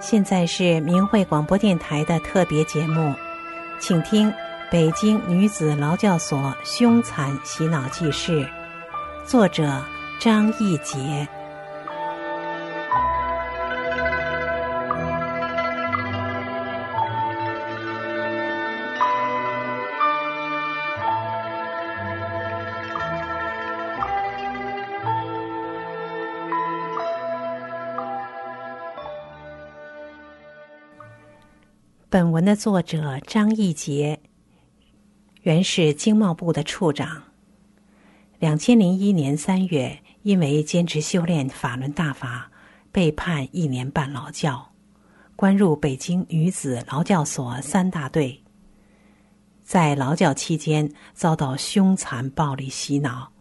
现在是明慧广播电台的特别节目，请听北京女子劳教所凶残洗脑记事，作者张义杰。本文的作者张义杰，原是经贸部的处长。两千零一年三月，因为坚持修炼法轮大法，被判一年半劳教，关入北京女子劳教所三大队。在劳教期间，遭到凶残暴力洗脑。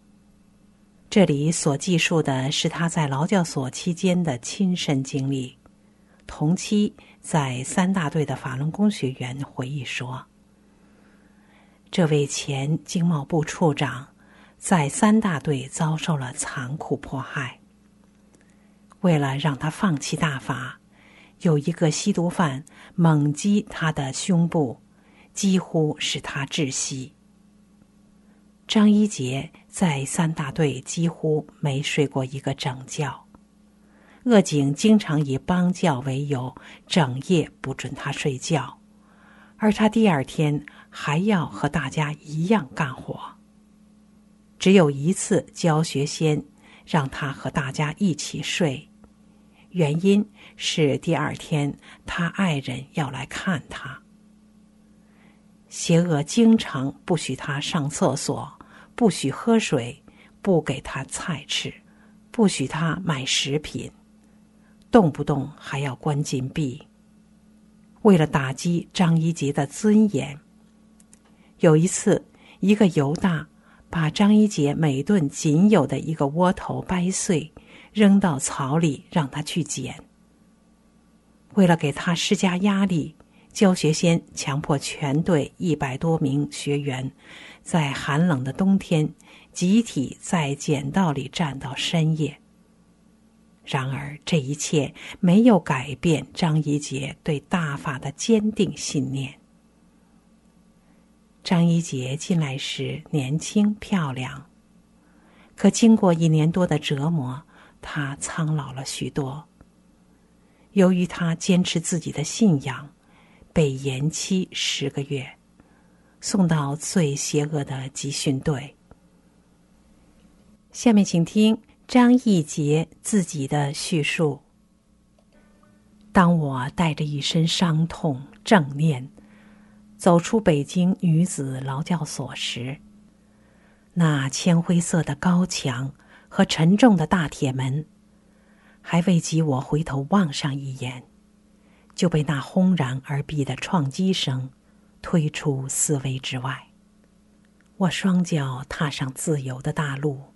这里所记述的是他在劳教所期间的亲身经历。同期在三大队的法轮功学员回忆说：“这位前经贸部处长在三大队遭受了残酷迫害。为了让他放弃大法，有一个吸毒犯猛击他的胸部，几乎使他窒息。张一杰在三大队几乎没睡过一个整觉。”恶警经常以帮教为由，整夜不准他睡觉，而他第二天还要和大家一样干活。只有一次教学先让他和大家一起睡，原因是第二天他爱人要来看他。邪恶经常不许他上厕所，不许喝水，不给他菜吃，不许他买食品。动不动还要关禁闭。为了打击张一杰的尊严，有一次，一个犹大把张一杰每顿仅有的一个窝头掰碎，扔到草里让他去捡。为了给他施加压力，教学先强迫全队一百多名学员，在寒冷的冬天集体在捡道里站到深夜。然而，这一切没有改变张一杰对大法的坚定信念。张一杰进来时年轻漂亮，可经过一年多的折磨，他苍老了许多。由于他坚持自己的信仰，被延期十个月，送到最邪恶的集训队。下面请听。张义杰自己的叙述：当我带着一身伤痛、正念走出北京女子劳教所时，那铅灰色的高墙和沉重的大铁门，还未及我回头望上一眼，就被那轰然而毕的撞击声推出思维之外。我双脚踏上自由的大路。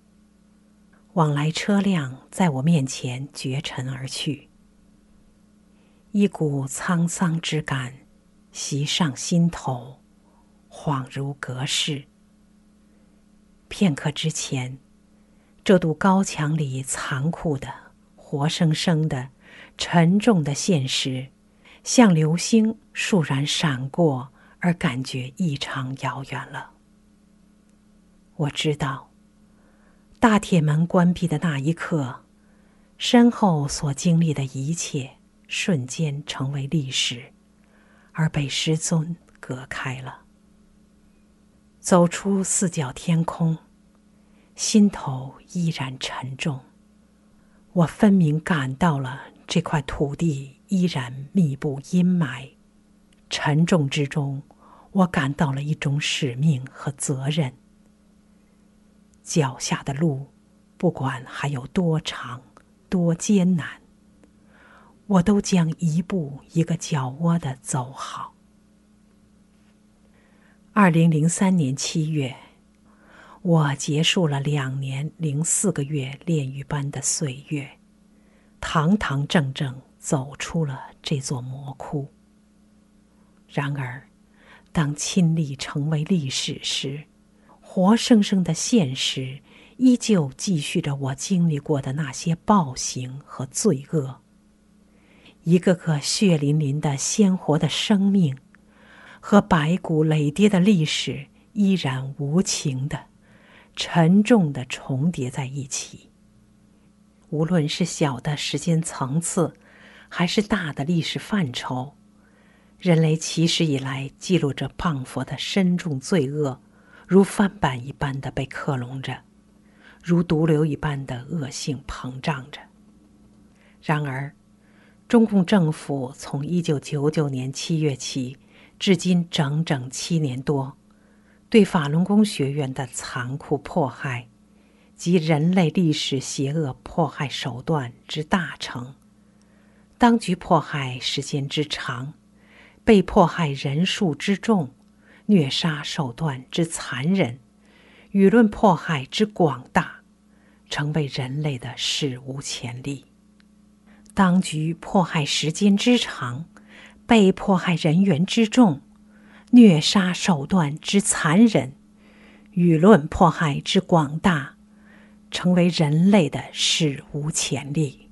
往来车辆在我面前绝尘而去，一股沧桑之感袭上心头，恍如隔世。片刻之前，这堵高墙里残酷的、活生生的、沉重的现实，像流星倏然闪过，而感觉异常遥远了。我知道。大铁门关闭的那一刻，身后所经历的一切瞬间成为历史，而被师尊隔开了。走出四角天空，心头依然沉重。我分明感到了这块土地依然密布阴霾，沉重之中，我感到了一种使命和责任。脚下的路，不管还有多长、多艰难，我都将一步一个脚窝的走好。二零零三年七月，我结束了两年零四个月炼狱般的岁月，堂堂正正走出了这座魔窟。然而，当亲历成为历史时，活生生的现实依旧继续着我经历过的那些暴行和罪恶。一个个血淋淋的鲜活的生命，和白骨累叠的历史依然无情的、沉重的重叠在一起。无论是小的时间层次，还是大的历史范畴，人类起始以来记录着谤佛的深重罪恶，如翻版一般的被克隆着，如毒瘤一般的恶性膨胀着。然而，中共政府从一九九九年七月起，至今整整七年多，对法轮功学院的残酷迫害。及人类历史邪恶迫害手段之大成，当局迫害时间之长，被迫害人数之众，虐杀手段之残忍，舆论迫害之广大，成为人类的史无前例。当局迫害时间之长，被迫害人员之众，虐杀手段之残忍，舆论迫害之广大。成为人类的史无前例。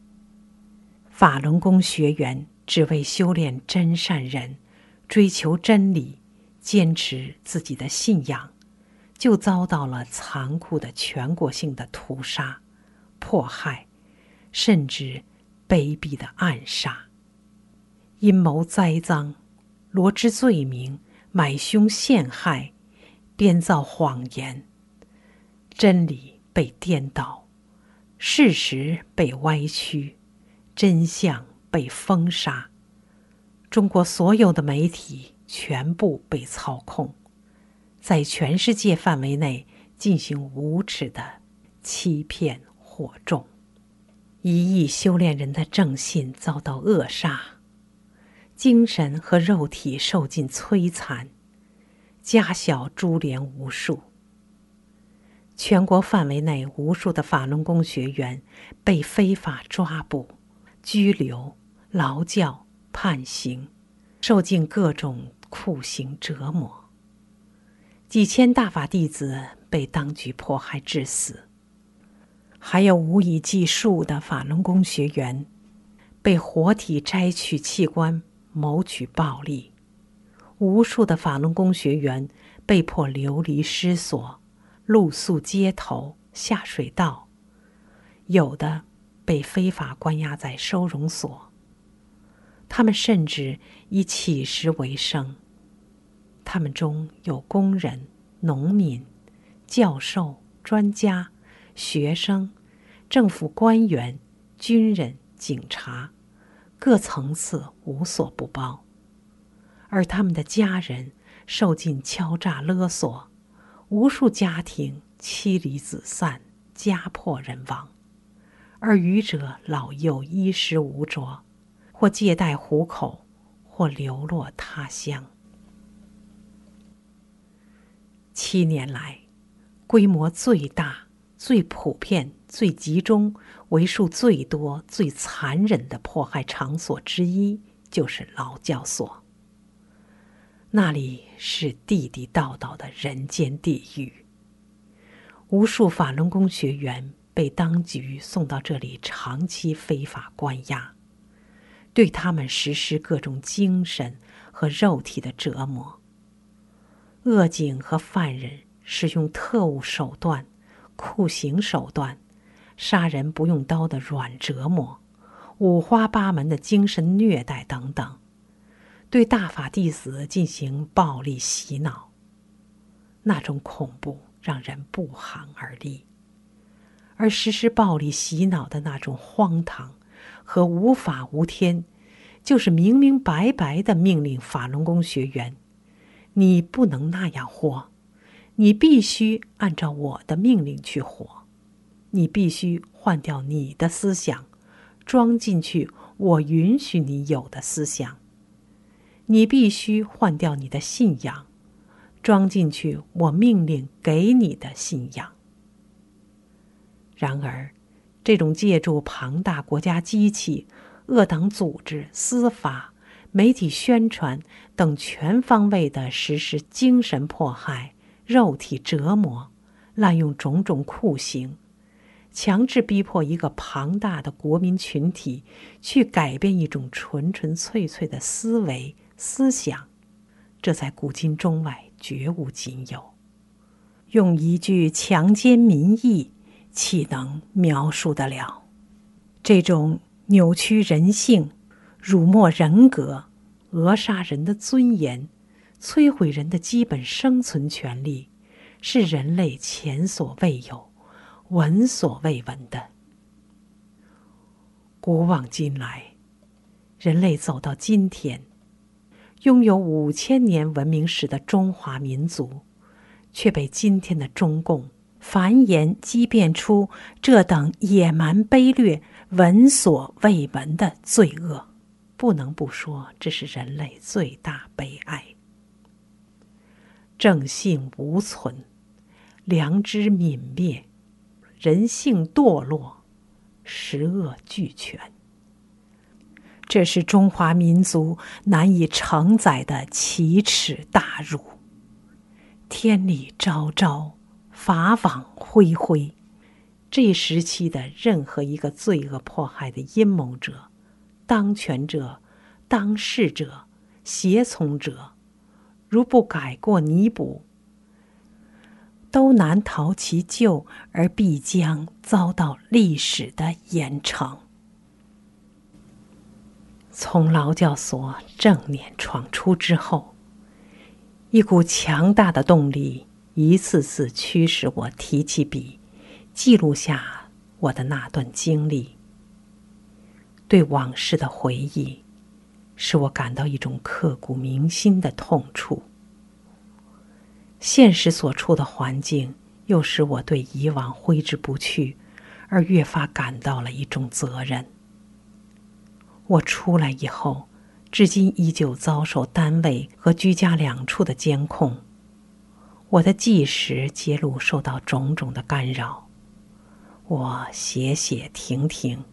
法轮功学员只为修炼真善人，追求真理，坚持自己的信仰，就遭到了残酷的全国性的屠杀、迫害，甚至卑鄙的暗杀。阴谋栽赃，罗织罪名，买凶陷害，编造谎言，真理。被颠倒，事实被歪曲，真相被封杀。中国所有的媒体全部被操控，在全世界范围内进行无耻的欺骗惑众。一亿修炼人的正信遭到扼杀，精神和肉体受尽摧残，家小株连无数。全国范围内，无数的法轮功学员被非法抓捕、拘留、劳教、判刑，受尽各种酷刑折磨。几千大法弟子被当局迫害致死，还有无以计数的法轮功学员被活体摘取器官谋取暴利，无数的法轮功学员被迫流离失所。露宿街头、下水道，有的被非法关押在收容所。他们甚至以乞食为生。他们中有工人、农民、教授、专家、学生、政府官员、军人、警察，各层次无所不包。而他们的家人受尽敲诈勒索。无数家庭妻离子散，家破人亡，而愚者老幼衣食无着，或借贷糊口，或流落他乡。七年来，规模最大、最普遍、最集中、为数最多、最残忍的迫害场所之一，就是劳教所。那里是地地道道的人间地狱。无数法轮功学员被当局送到这里长期非法关押，对他们实施各种精神和肉体的折磨。恶警和犯人使用特务手段、酷刑手段、杀人不用刀的软折磨、五花八门的精神虐待等等。对大法弟子进行暴力洗脑，那种恐怖让人不寒而栗；而实施暴力洗脑的那种荒唐和无法无天，就是明明白白的命令法轮功学员：“你不能那样活，你必须按照我的命令去活，你必须换掉你的思想，装进去我允许你有的思想。”你必须换掉你的信仰，装进去我命令给你的信仰。然而，这种借助庞大国家机器恶党组织、司法、媒体宣传等全方位的实施精神迫害、肉体折磨，滥用种种酷刑，强制逼迫一个庞大的国民群体去改变一种纯纯粹粹的思维思想，这在古今中外绝无仅有。用一句强奸民意，岂能描述得了？这种扭曲人性、辱没人格、扼杀人的尊严、摧毁人的基本生存权利，是人类前所未有、闻所未闻的。古往今来，人类走到今天，拥有五千年文明史的中华民族。却被今天的中共繁衍激变出这等野蛮卑劣、闻所未闻的罪恶，不能不说这是人类最大悲哀。正性无存，良知泯灭，人性堕落，十恶俱全。这是中华民族难以承载的奇耻大辱。天理昭昭，法网恢恢。这一时期的任何一个罪恶迫害的阴谋者、当权者、当事者、胁从者，如不改过弥补，都难逃其咎，而必将遭到历史的严惩。从劳教所正面闯出之后。一股强大的动力，一次次驱使我提起笔，记录下我的那段经历。对往事的回忆，使我感到一种刻骨铭心的痛楚。现实所处的环境，又使我对以往挥之不去，而越发感到了一种责任。我出来以后。至今依旧遭受单位和居家两处的监控，我的计时揭露受到种种的干扰，我写写停停，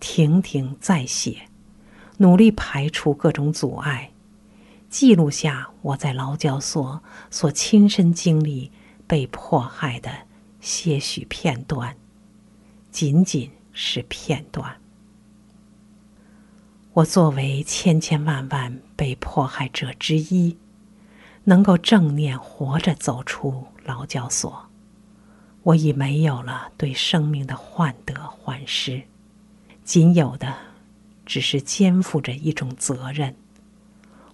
停停再写，努力排除各种阻碍，记录下我在劳教所所亲身经历被迫害的些许片段，仅仅是片段。我作为千千万万被迫害者之一，能够正念活着走出劳教所，我已没有了对生命的患得患失，仅有的只是肩负着一种责任，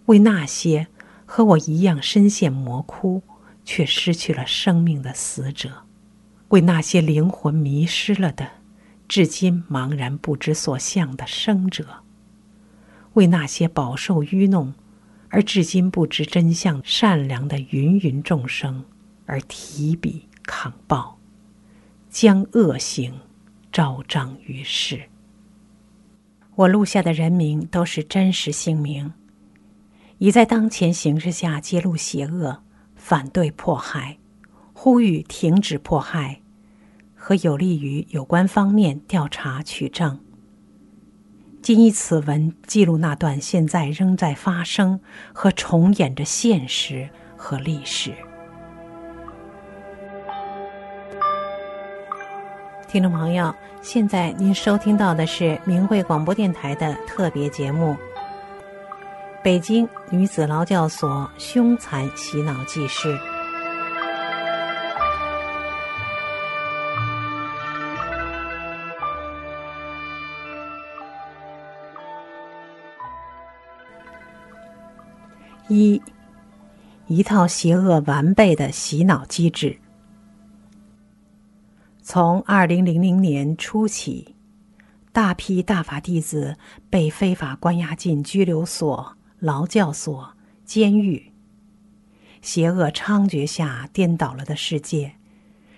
为那些和我一样深陷魔窟却失去了生命的死者，为那些灵魂迷失了的、至今茫然不知所向的生者。为那些饱受愚弄，而至今不知真相、善良的芸芸众生而提笔抗暴，将恶行昭彰于世。我录下的人名都是真实姓名，已在当前形势下揭露邪恶，反对迫害，呼吁停止迫害，和有利于有关方面调查取证。仅以此文记录那段现在仍在发生和重演着现实和历史。听众朋友，现在您收听到的是明慧广播电台的特别节目《北京女子劳教所凶残洗脑记事》。一，一套邪恶完备的洗脑机制。从二零零零年初起，大批大法弟子被非法关押进拘留所、劳教所、监狱。邪恶猖獗下颠倒了的世界，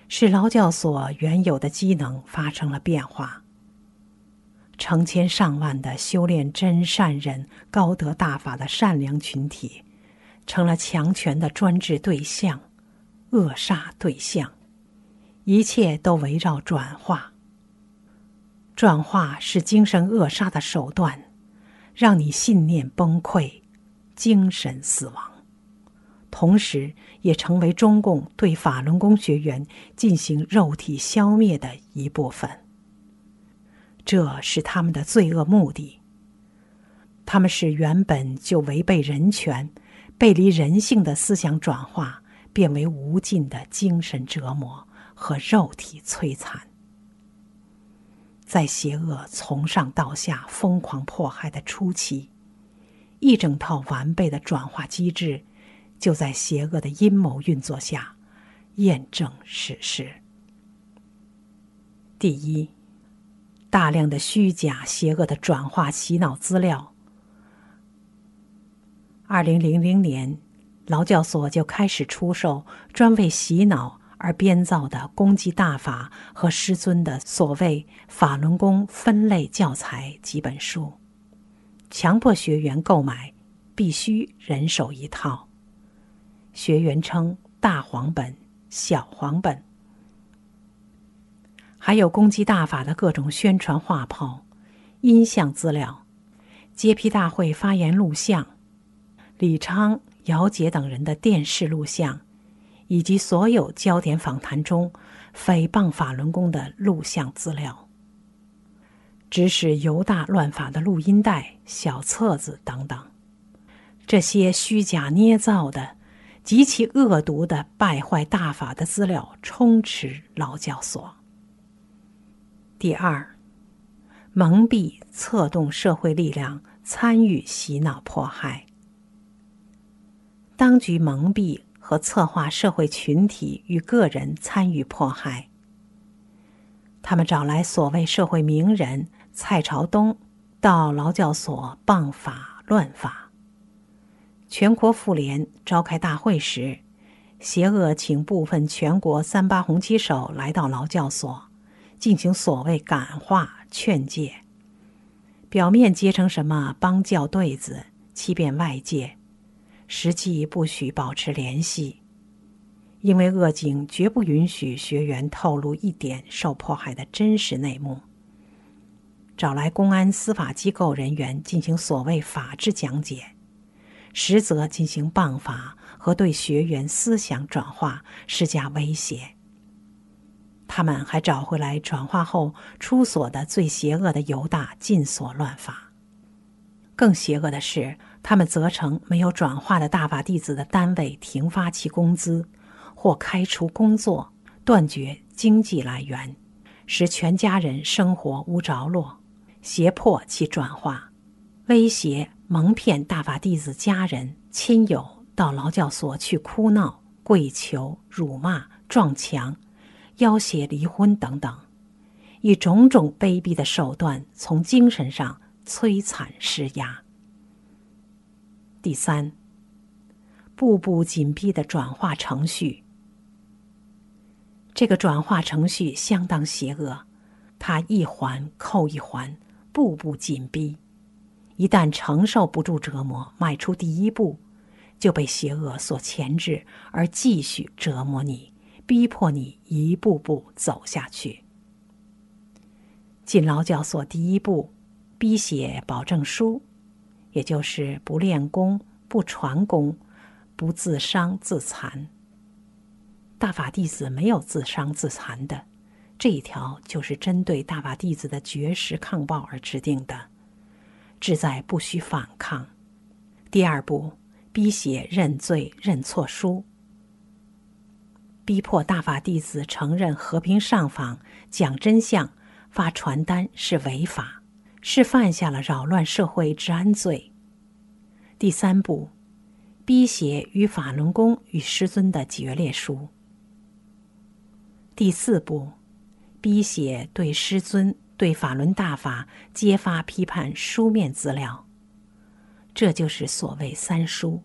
使劳教所原有的机能发生了变化。成千上万的修炼真善人、高德大法的善良群体。成了强权的专制对象、扼杀对象，一切都围绕转化。转化是精神扼杀的手段，让你信念崩溃，精神死亡，同时也成为中共对法轮功学员进行肉体消灭的一部分。这是他们的罪恶目的。他们使原本就违背人权、背离人性的思想转化，变为无尽的精神折磨和肉体摧残。在邪恶从上到下疯狂迫害的初期，一整套完备的转化机制就在邪恶的阴谋运作下验证实。第一，大量的虚假、邪恶的转化洗脑资料。二零零零年，劳教所就开始出售专为洗脑。而编造的攻击大法和师尊的所谓法轮功分类教材几本书，强迫学员购买，必须人手一套。学员称大黄本、小黄本，还有攻击大法的各种宣传画报、音像资料、揭批大会发言录像、李昌、姚杰等人的电视录像。以及所有焦点访谈中诽谤法轮功的录像资料、指使犹大乱法的录音带、小册子等等，这些虚假捏造的、极其恶毒的败坏大法的资料充斥劳教所。第二，蒙蔽、策动社会力量参与洗脑迫害，当局蒙蔽。和策划社会群体与个人参与迫害。他们找来所谓社会名人蔡朝东到劳教所谤法乱法。全国妇联召开大会时，邪恶请部分全国三八红旗手来到劳教所，进行所谓感化劝诫，表面结成什么帮教对子，欺骗外界。实际不许保持联系，因为恶警绝不允许学员透露一点受迫害的真实内幕。找来公安司法机构人员进行所谓法制讲解，实则进行谤法和对学员思想转化施加威胁。他们还找回来转化后出所的最邪恶的犹大禁所乱法。更邪恶的是。他们责成没有转化的大法弟子的单位停发其工资，或开除工作，断绝经济来源，使全家人生活无着落，胁迫其转化，威胁蒙骗大法弟子家人亲友到劳教所去哭闹、跪求、辱骂、撞墙、要挟离婚等等，以种种卑鄙的手段从精神上摧残施压。第三，步步紧逼的转化程序。这个转化程序相当邪恶，它一环扣一环，步步紧逼。一旦承受不住折磨，迈出第一步，就被邪恶所钳制，而继续折磨你，逼迫你一步步走下去。进劳教所第一步，逼写保证书。也就是不练功、不传功、不自伤自残。大法弟子没有自伤自残的，这一条就是针对大法弟子的绝食抗暴而制定的，志在不许反抗。第二步，逼写认罪认错书，逼迫大法弟子承认和平上访、讲真相、发传单是违法。是犯下了扰乱社会治安罪。第三步，逼写与法轮功与师尊的决裂书。第四步，逼写对师尊、对法轮大法揭发批判书面资料。这就是所谓三书，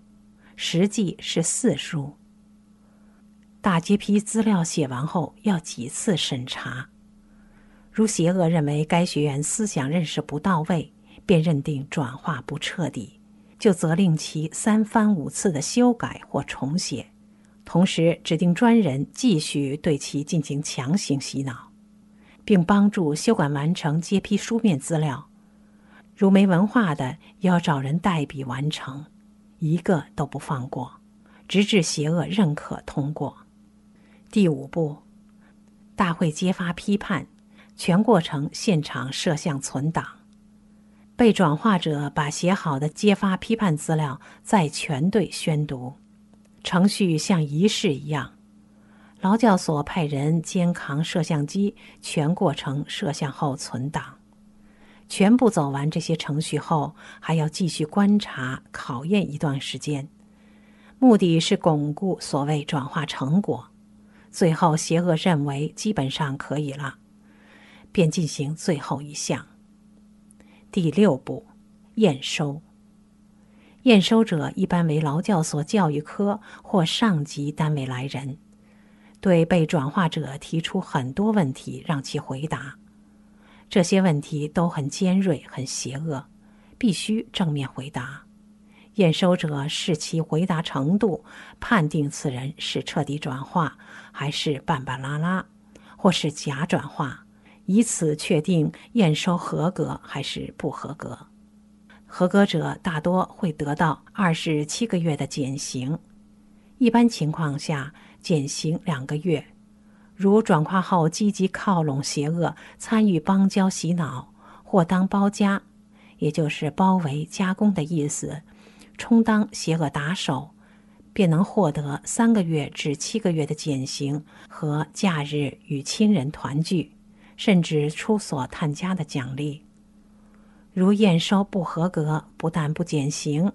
实际是四书。大揭批资料写完后，要几次审查。如邪恶认为该学员思想认识不到位，便认定转化不彻底，就责令其三番五次的修改或重写，同时指定专人继续对其进行强行洗脑，并帮助修改完成揭批书面资料。如没文化的，要找人代笔完成，一个都不放过，直至邪恶认可通过。第五步，大会揭发批判，全过程现场摄像存档。被转化者把写好的揭发批判资料在全队宣读，程序像仪式一样。劳教所派人肩扛摄像机，全过程摄像后存档。全部走完这些程序后，还要继续观察考验一段时间，目的是巩固所谓转化成果。最后，邪恶认为基本上可以了，便进行最后一项。第六步，验收。验收者一般为劳教所教育科或上级单位来人，对被转化者提出很多问题，让其回答。这些问题都很尖锐、很邪恶，必须正面回答。验收者视其回答程度，判定此人是彻底转化，还是半半拉拉，或是假转化，以此确定验收合格还是不合格。合格者大多会得到二十七个月的减刑，一般情况下减刑两个月。如转化后积极靠拢邪恶，参与帮教洗脑，或当包夹，也就是包围加工的意思。充当邪恶打手，便能获得三个月至七个月的减刑和假日与亲人团聚，甚至出所探家的奖励。如验收不合格，不但不减刑，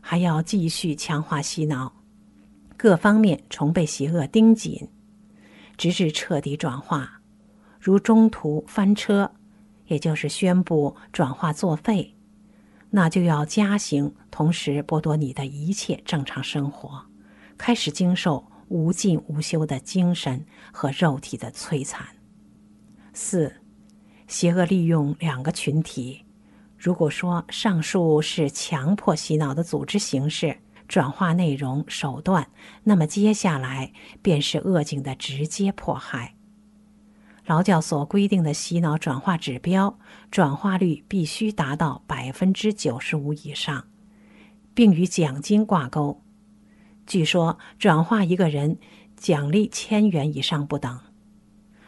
还要继续强化洗脑，各方面重被邪恶盯紧，直至彻底转化。如中途翻车，也就是宣布转化作废。那就要加刑，同时剥夺你的一切正常生活，开始经受无尽无休的精神和肉体的摧残。四，邪恶利用两个群体。如果说上述是强迫洗脑的组织形式，转化内容手段，那么接下来便是恶警的直接迫害。劳教所规定的洗脑转化指标，转化率必须达到百分之九十五以上，并与奖金挂钩。据说转化一个人，奖励千元以上不等。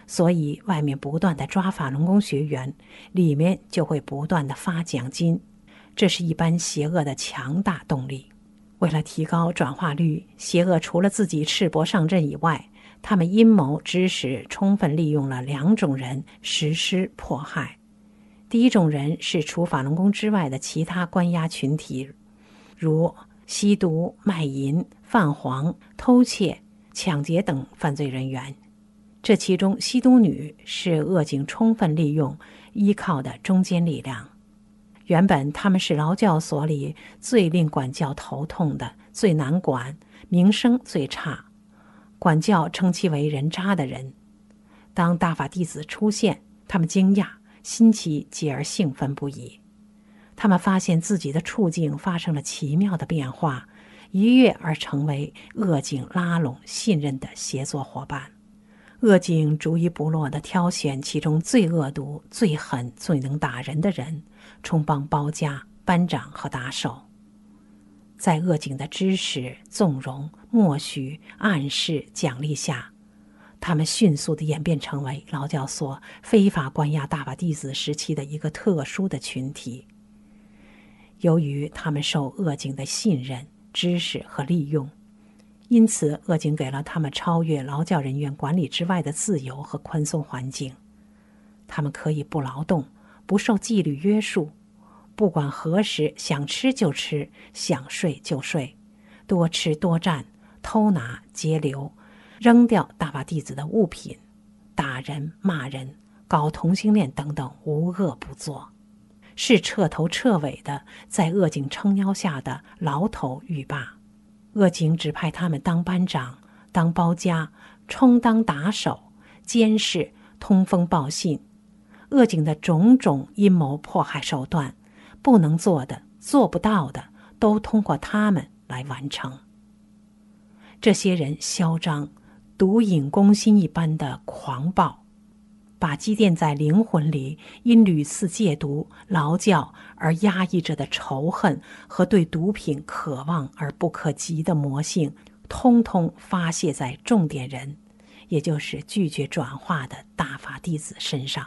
所以外面不断的抓法轮功学员，里面就会不断的发奖金，这是一般邪恶的强大动力。为了提高转化率，邪恶除了自己赤膊上阵以外，他们阴谋指使，充分利用了两种人实施迫害。第一种人是除法轮功之外的其他关押群体，如吸毒、卖淫、泛黄、偷窃、抢劫等犯罪人员。这其中，吸毒女是恶警充分利用、依靠的中坚力量。原本他们是劳教所里最令管教头痛的、最难管、名声最差。管教称其为人渣的人，当大法弟子出现，他们惊讶、新奇，继而兴奋不已。他们发现自己的处境发生了奇妙的变化，一跃而成为恶警拉拢、信任的协作伙伴。恶警逐一不落地挑选其中最恶毒、最狠、最能打人的人，充当包家、班长和打手。在恶警的支持、纵容、默许、暗示、奖励下，他们迅速的演变成为劳教所非法关押大法弟子时期的一个特殊的群体。由于他们受恶警的信任、支持和利用，因此恶警给了他们超越劳教人员管理之外的自由和宽松环境。他们可以不劳动，不受纪律约束。不管何时想吃就吃，想睡就睡，多吃多占，偷拿截留，扔掉大法弟子的物品，打人骂人，搞同性恋等等无恶不作，是彻头彻尾的在恶警撑腰下的牢头狱霸。恶警指派他们当班长、当包家，充当打手、监视、通风报信。恶警的种种阴谋迫害手段。不能做的、做不到的，都通过他们来完成。这些人嚣张、毒瘾攻心一般的狂暴，把积淀在灵魂里、因屡次戒毒、劳教而压抑着的仇恨和对毒品渴望而不可及的魔性，通通发泄在重点人，也就是拒绝转化的大法弟子身上。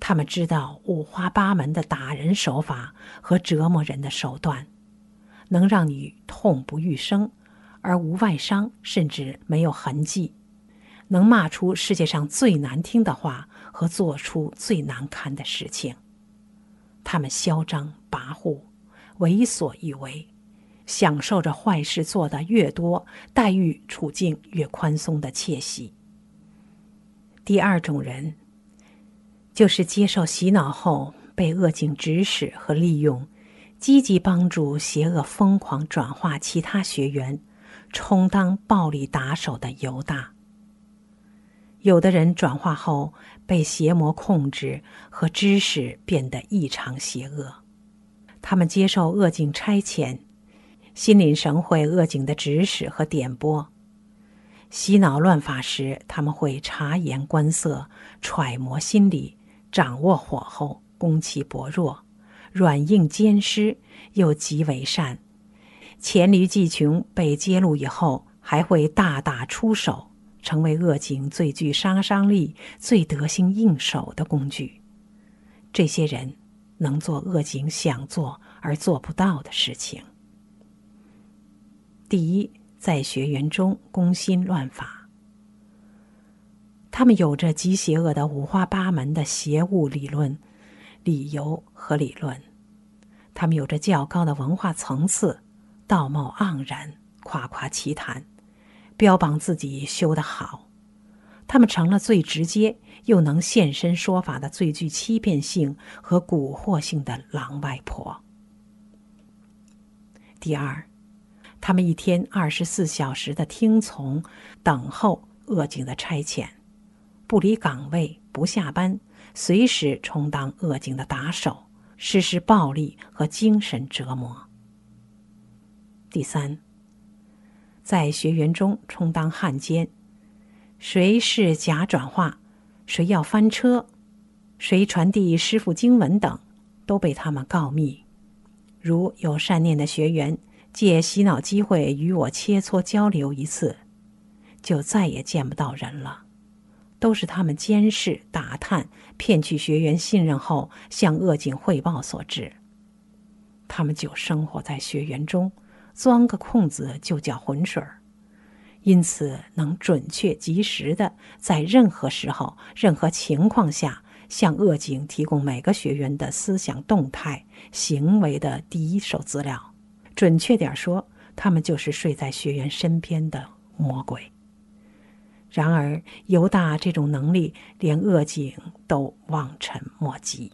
他们知道五花八门的打人手法和折磨人的手段，能让你痛不欲生，而无外伤，甚至没有痕迹。能骂出世界上最难听的话和做出最难堪的事情。他们嚣张跋扈，为所欲为，享受着坏事做得越多，待遇处境越宽松的窃喜。第二种人，就是接受洗脑后被恶警指使和利用，积极帮助邪恶疯狂转化其他学员，充当暴力打手的犹大。有的人转化后被邪魔控制和知识变得异常邪恶，他们接受恶境差遣，心领神会恶境的指使和点拨。洗脑乱法时，他们会察言观色，揣摩心理，掌握火候，攻其薄弱，软硬兼施，又极为善。黔驴技穷被揭露以后，还会大打出手。成为恶警最具杀伤力、最得心应手的工具。这些人能做恶警想做而做不到的事情。第一，在学员中攻心乱法，他们有着极邪恶的五花八门的邪物理论、理由和理论，他们有着较高的文化层次，道貌盎然，夸夸其谈。标榜自己修得好，他们成了最直接又能现身说法的最具欺骗性和蛊惑性的狼外婆。第二，他们一天二十四小时的听从、等候恶警的差遣，不离岗位，不下班，随时充当恶警的打手，实施暴力和精神折磨。第三。在学员中充当汉奸，谁是假转化，谁要翻车，谁传递师傅经文等，都被他们告密。如有善念的学员借洗脑机会与我切磋交流一次，就再也见不到人了。都是他们监视、打探、骗取学员信任后向恶警汇报所致。他们就生活在学员中。钻个空子就叫浑水儿，因此能准确及时的在任何时候、任何情况下向恶警提供每个学员的思想动态、行为的第一手资料。准确点说，他们就是睡在学员身边的魔鬼。然而，犹大这种能力连恶警都望尘莫及。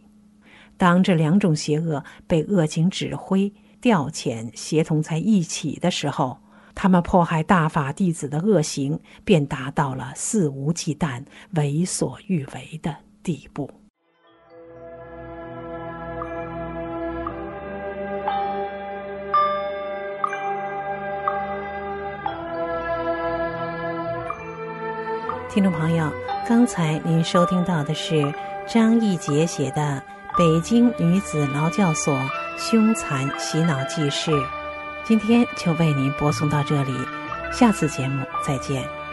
当这两种邪恶被恶警指挥。调遣协同在一起的时候，他们迫害大法弟子的恶行便达到了肆无忌惮、为所欲为的地步。听众朋友，刚才您收听到的是张义杰写的《北京女子劳教所》。凶残洗脑记事，今天就为您播送到这里，下次节目再见。